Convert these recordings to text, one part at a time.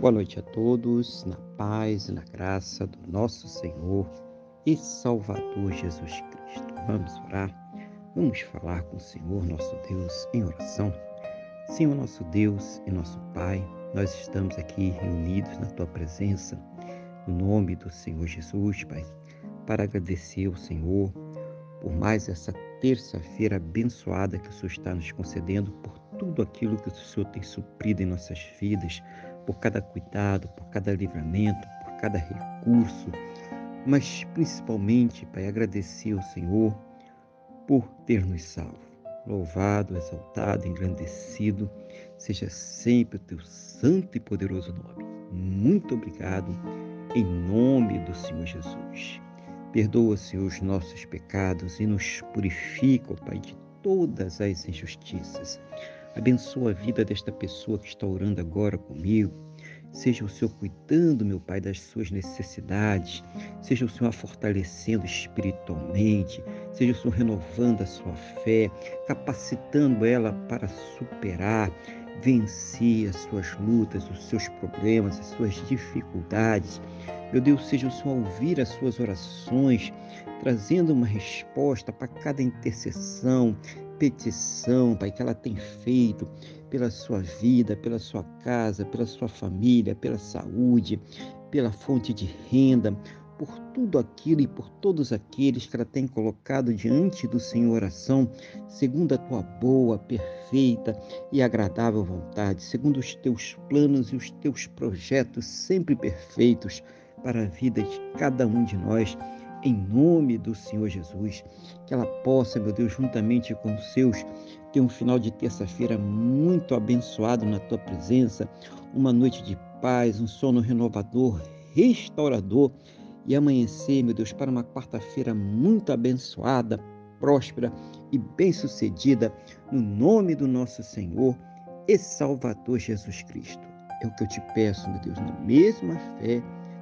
Boa noite a todos, na paz e na graça do nosso Senhor e Salvador Jesus Cristo. Vamos orar, vamos falar com o Senhor nosso Deus em oração. Senhor nosso Deus e nosso Pai, nós estamos aqui reunidos na Tua presença, no nome do Senhor Jesus, Pai, para agradecer ao Senhor por mais essa terça-feira abençoada que o Senhor está nos concedendo, por tudo aquilo que o Senhor tem suprido em nossas vidas, por cada cuidado, por cada livramento, por cada recurso, mas principalmente, Pai, agradecer ao Senhor por ter nos salvo. Louvado, exaltado, engrandecido seja sempre o teu santo e poderoso nome. Muito obrigado, em nome do Senhor Jesus. Perdoa, Senhor, os nossos pecados e nos purifica, Pai, de todas as injustiças. Abençoa a vida desta pessoa que está orando agora comigo. Seja o Senhor cuidando, meu Pai, das suas necessidades. Seja o Senhor a fortalecendo espiritualmente. Seja o Senhor renovando a sua fé, capacitando ela para superar, vencer as suas lutas, os seus problemas, as suas dificuldades. Meu Deus, seja o Senhor ouvir as suas orações, trazendo uma resposta para cada intercessão, petição, Pai, que ela tem feito pela sua vida, pela sua casa, pela sua família, pela saúde, pela fonte de renda, por tudo aquilo e por todos aqueles que ela tem colocado diante do Senhor oração, segundo a tua boa, perfeita e agradável vontade, segundo os teus planos e os teus projetos sempre perfeitos para a vida de cada um de nós em nome do Senhor Jesus. Que ela possa, meu Deus, juntamente com os seus, ter um final de terça-feira muito abençoado na tua presença, uma noite de paz, um sono renovador, restaurador e amanhecer, meu Deus, para uma quarta-feira muito abençoada, próspera e bem-sucedida, no nome do nosso Senhor e Salvador Jesus Cristo. É o que eu te peço, meu Deus, na mesma fé,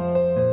you